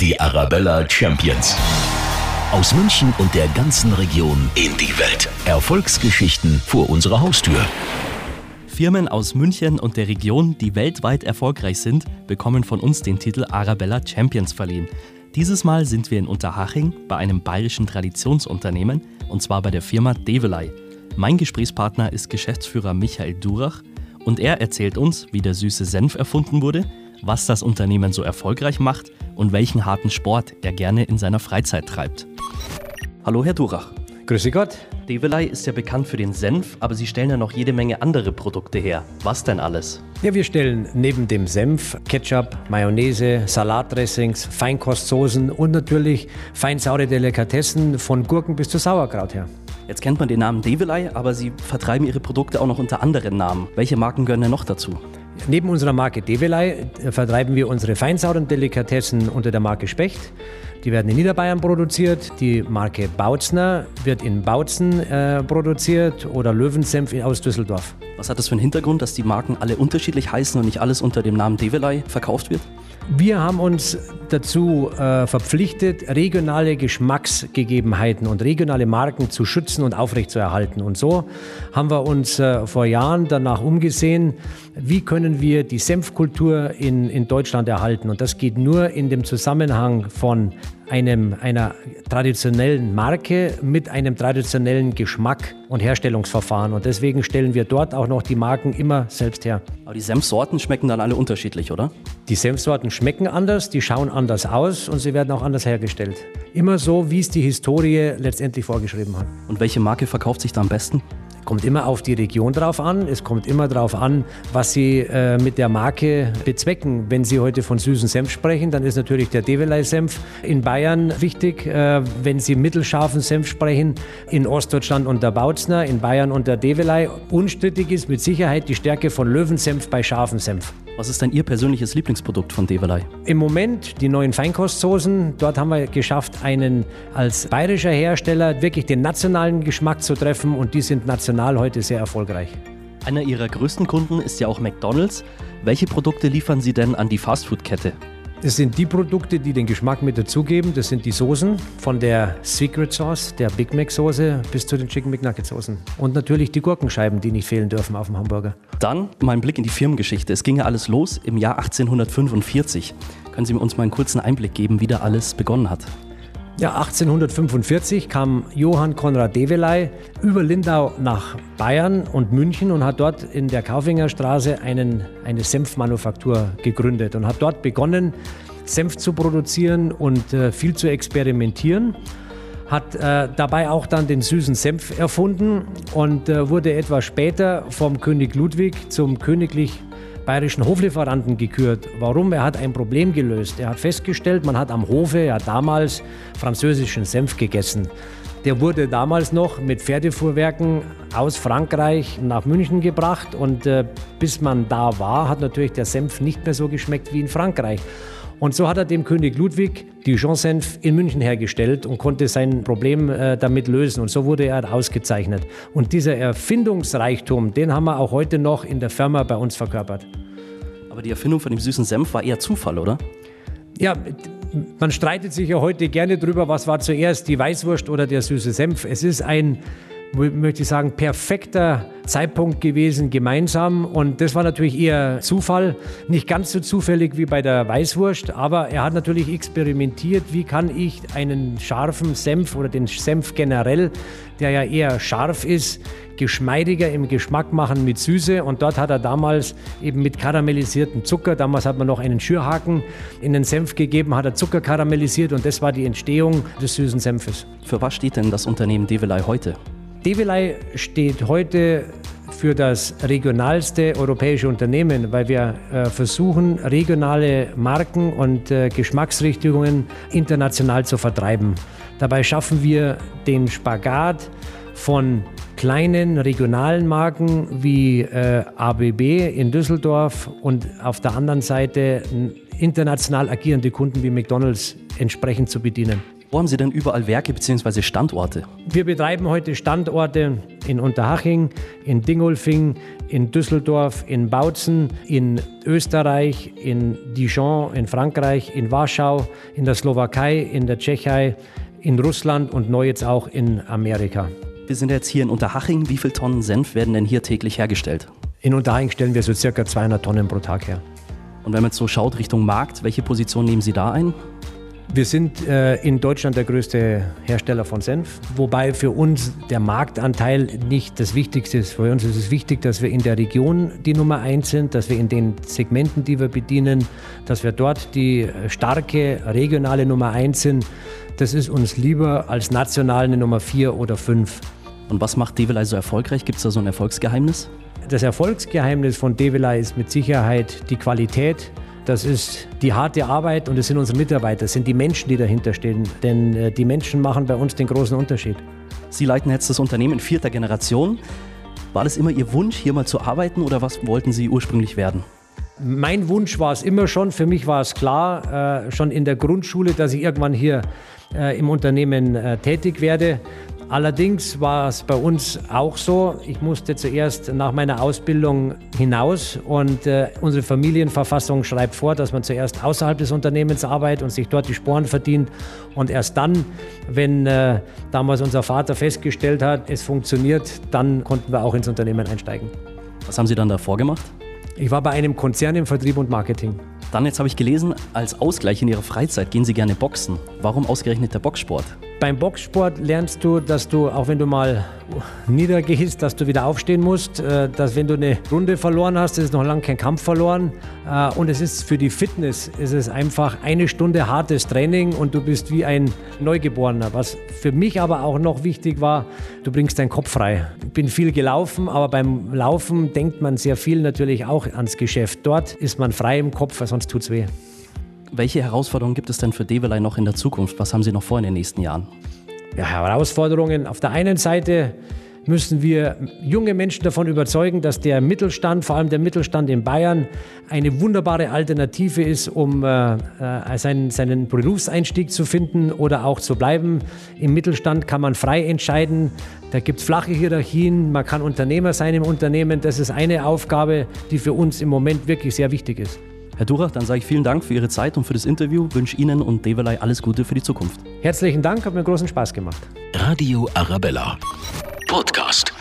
Die Arabella Champions. Aus München und der ganzen Region in die Welt. Erfolgsgeschichten vor unserer Haustür. Firmen aus München und der Region, die weltweit erfolgreich sind, bekommen von uns den Titel Arabella Champions verliehen. Dieses Mal sind wir in Unterhaching bei einem bayerischen Traditionsunternehmen und zwar bei der Firma Develei. Mein Gesprächspartner ist Geschäftsführer Michael Durach und er erzählt uns, wie der süße Senf erfunden wurde, was das Unternehmen so erfolgreich macht und welchen harten Sport er gerne in seiner Freizeit treibt. Hallo, Herr Durach. Grüße Gott. Develei ist ja bekannt für den Senf, aber Sie stellen ja noch jede Menge andere Produkte her. Was denn alles? Ja, wir stellen neben dem Senf Ketchup, Mayonnaise, Salatdressings, Feinkostsoßen und natürlich feinsaure Delikatessen von Gurken bis zu Sauerkraut her. Jetzt kennt man den Namen Develei, aber Sie vertreiben Ihre Produkte auch noch unter anderen Namen. Welche Marken gehören denn noch dazu? Neben unserer Marke Develei äh, vertreiben wir unsere feinsauren Delikatessen unter der Marke Specht. Die werden in Niederbayern produziert. Die Marke Bautzner wird in Bautzen äh, produziert oder Löwensenf aus Düsseldorf. Was hat das für einen Hintergrund, dass die Marken alle unterschiedlich heißen und nicht alles unter dem Namen Develei verkauft wird? Wir haben uns dazu äh, verpflichtet, regionale Geschmacksgegebenheiten und regionale Marken zu schützen und aufrechtzuerhalten. Und so haben wir uns äh, vor Jahren danach umgesehen, wie können wir die Senfkultur in, in Deutschland erhalten. Und das geht nur in dem Zusammenhang von einem, einer traditionellen Marke mit einem traditionellen Geschmack und Herstellungsverfahren. Und deswegen stellen wir dort auch noch die Marken immer selbst her. Aber die Senfsorten schmecken dann alle unterschiedlich, oder? Die Senfsorten schmecken anders, die schauen anders aus und sie werden auch anders hergestellt. Immer so, wie es die Historie letztendlich vorgeschrieben hat. Und welche Marke verkauft sich da am besten? Kommt immer auf die Region drauf an. Es kommt immer darauf an, was Sie äh, mit der Marke bezwecken. Wenn Sie heute von süßen Senf sprechen, dann ist natürlich der Develei-Senf in Bayern wichtig. Äh, wenn Sie mittelscharfen Senf sprechen, in Ostdeutschland unter Bautzner, in Bayern unter Develei. Unstrittig ist mit Sicherheit die Stärke von Löwensenf bei scharfem Senf. Was ist denn Ihr persönliches Lieblingsprodukt von Develei? Im Moment die neuen Feinkostsoßen. Dort haben wir geschafft, einen als bayerischer Hersteller wirklich den nationalen Geschmack zu treffen und die sind national heute sehr erfolgreich. Einer Ihrer größten Kunden ist ja auch McDonald's. Welche Produkte liefern Sie denn an die Fastfood-Kette? Das sind die Produkte, die den Geschmack mit dazugeben. Das sind die Soßen, von der Secret Sauce, der Big Mac Soße bis zu den Chicken McNugget Soßen. Und natürlich die Gurkenscheiben, die nicht fehlen dürfen auf dem Hamburger. Dann mal ein Blick in die Firmengeschichte. Es ging ja alles los im Jahr 1845. Können Sie uns mal einen kurzen Einblick geben, wie da alles begonnen hat? Ja, 1845 kam Johann Konrad Develey über Lindau nach Bayern und München und hat dort in der Kaufingerstraße einen, eine Senfmanufaktur gegründet und hat dort begonnen, Senf zu produzieren und äh, viel zu experimentieren. Hat äh, dabei auch dann den süßen Senf erfunden und äh, wurde etwas später vom König Ludwig zum königlich bayerischen Hoflieferanten gekürt. Warum? Er hat ein Problem gelöst. Er hat festgestellt, man hat am Hofe ja damals französischen Senf gegessen. Der wurde damals noch mit Pferdefuhrwerken aus Frankreich nach München gebracht und äh, bis man da war, hat natürlich der Senf nicht mehr so geschmeckt wie in Frankreich. Und so hat er dem König Ludwig Dijon-Senf in München hergestellt und konnte sein Problem äh, damit lösen. Und so wurde er ausgezeichnet. Und dieser Erfindungsreichtum, den haben wir auch heute noch in der Firma bei uns verkörpert. Aber die Erfindung von dem süßen Senf war eher Zufall, oder? Ja, man streitet sich ja heute gerne darüber, was war zuerst, die Weißwurst oder der süße Senf. Es ist ein, möchte ich sagen, perfekter Zeitpunkt gewesen, gemeinsam. Und das war natürlich eher Zufall. Nicht ganz so zufällig wie bei der Weißwurst, aber er hat natürlich experimentiert, wie kann ich einen scharfen Senf oder den Senf generell, der ja eher scharf ist, geschmeidiger im Geschmack machen mit Süße. Und dort hat er damals eben mit karamellisiertem Zucker, damals hat man noch einen Schürhaken in den Senf gegeben, hat er Zucker karamellisiert und das war die Entstehung des süßen Senfes. Für was steht denn das Unternehmen Develei heute? Develei steht heute für das regionalste europäische Unternehmen, weil wir äh, versuchen, regionale Marken und äh, Geschmacksrichtungen international zu vertreiben. Dabei schaffen wir den Spagat von kleinen regionalen Marken wie äh, ABB in Düsseldorf und auf der anderen Seite international agierende Kunden wie McDonald's entsprechend zu bedienen. Wo haben Sie denn überall Werke bzw. Standorte? Wir betreiben heute Standorte in Unterhaching, in Dingolfing, in Düsseldorf, in Bautzen, in Österreich, in Dijon, in Frankreich, in Warschau, in der Slowakei, in der Tschechei, in Russland und neu jetzt auch in Amerika. Wir sind jetzt hier in Unterhaching. Wie viele Tonnen Senf werden denn hier täglich hergestellt? In Unterhaching stellen wir so circa 200 Tonnen pro Tag her. Und wenn man jetzt so schaut Richtung Markt, welche Position nehmen Sie da ein? Wir sind äh, in Deutschland der größte Hersteller von Senf, wobei für uns der Marktanteil nicht das Wichtigste ist. Für uns ist es wichtig, dass wir in der Region die Nummer eins sind, dass wir in den Segmenten, die wir bedienen, dass wir dort die starke regionale Nummer eins sind. Das ist uns lieber als national eine Nummer vier oder fünf. Und was macht Develei so erfolgreich? Gibt es da so ein Erfolgsgeheimnis? Das Erfolgsgeheimnis von Develei ist mit Sicherheit die Qualität, das ist die harte Arbeit und es sind unsere Mitarbeiter, es sind die Menschen, die dahinter stehen. Denn äh, die Menschen machen bei uns den großen Unterschied. Sie leiten jetzt das Unternehmen in vierter Generation. War das immer Ihr Wunsch, hier mal zu arbeiten oder was wollten Sie ursprünglich werden? Mein Wunsch war es immer schon. Für mich war es klar, äh, schon in der Grundschule, dass ich irgendwann hier äh, im Unternehmen äh, tätig werde. Allerdings war es bei uns auch so, ich musste zuerst nach meiner Ausbildung hinaus und äh, unsere Familienverfassung schreibt vor, dass man zuerst außerhalb des Unternehmens arbeitet und sich dort die Sporen verdient und erst dann, wenn äh, damals unser Vater festgestellt hat, es funktioniert, dann konnten wir auch ins Unternehmen einsteigen. Was haben Sie dann davor gemacht? Ich war bei einem Konzern im Vertrieb und Marketing. Dann, jetzt habe ich gelesen, als Ausgleich in Ihrer Freizeit gehen Sie gerne boxen. Warum ausgerechnet der Boxsport? Beim Boxsport lernst du, dass du, auch wenn du mal niedergehst, dass du wieder aufstehen musst, äh, dass wenn du eine Runde verloren hast, ist noch lange kein Kampf verloren. Äh, und es ist für die Fitness, ist es einfach eine Stunde hartes Training und du bist wie ein Neugeborener. Was für mich aber auch noch wichtig war, du bringst deinen Kopf frei. Ich bin viel gelaufen, aber beim Laufen denkt man sehr viel natürlich auch ans Geschäft. Dort ist man frei im Kopf, weil sonst tut es weh. Welche Herausforderungen gibt es denn für Develei noch in der Zukunft? Was haben Sie noch vor in den nächsten Jahren? Ja, Herausforderungen. Auf der einen Seite müssen wir junge Menschen davon überzeugen, dass der Mittelstand, vor allem der Mittelstand in Bayern, eine wunderbare Alternative ist, um äh, äh seinen, seinen Berufseinstieg zu finden oder auch zu bleiben. Im Mittelstand kann man frei entscheiden. Da gibt es flache Hierarchien. Man kann Unternehmer sein im Unternehmen. Das ist eine Aufgabe, die für uns im Moment wirklich sehr wichtig ist. Herr Durach, dann sage ich vielen Dank für Ihre Zeit und für das Interview. Wünsche Ihnen und Develei alles Gute für die Zukunft. Herzlichen Dank, hat mir großen Spaß gemacht. Radio Arabella. Podcast.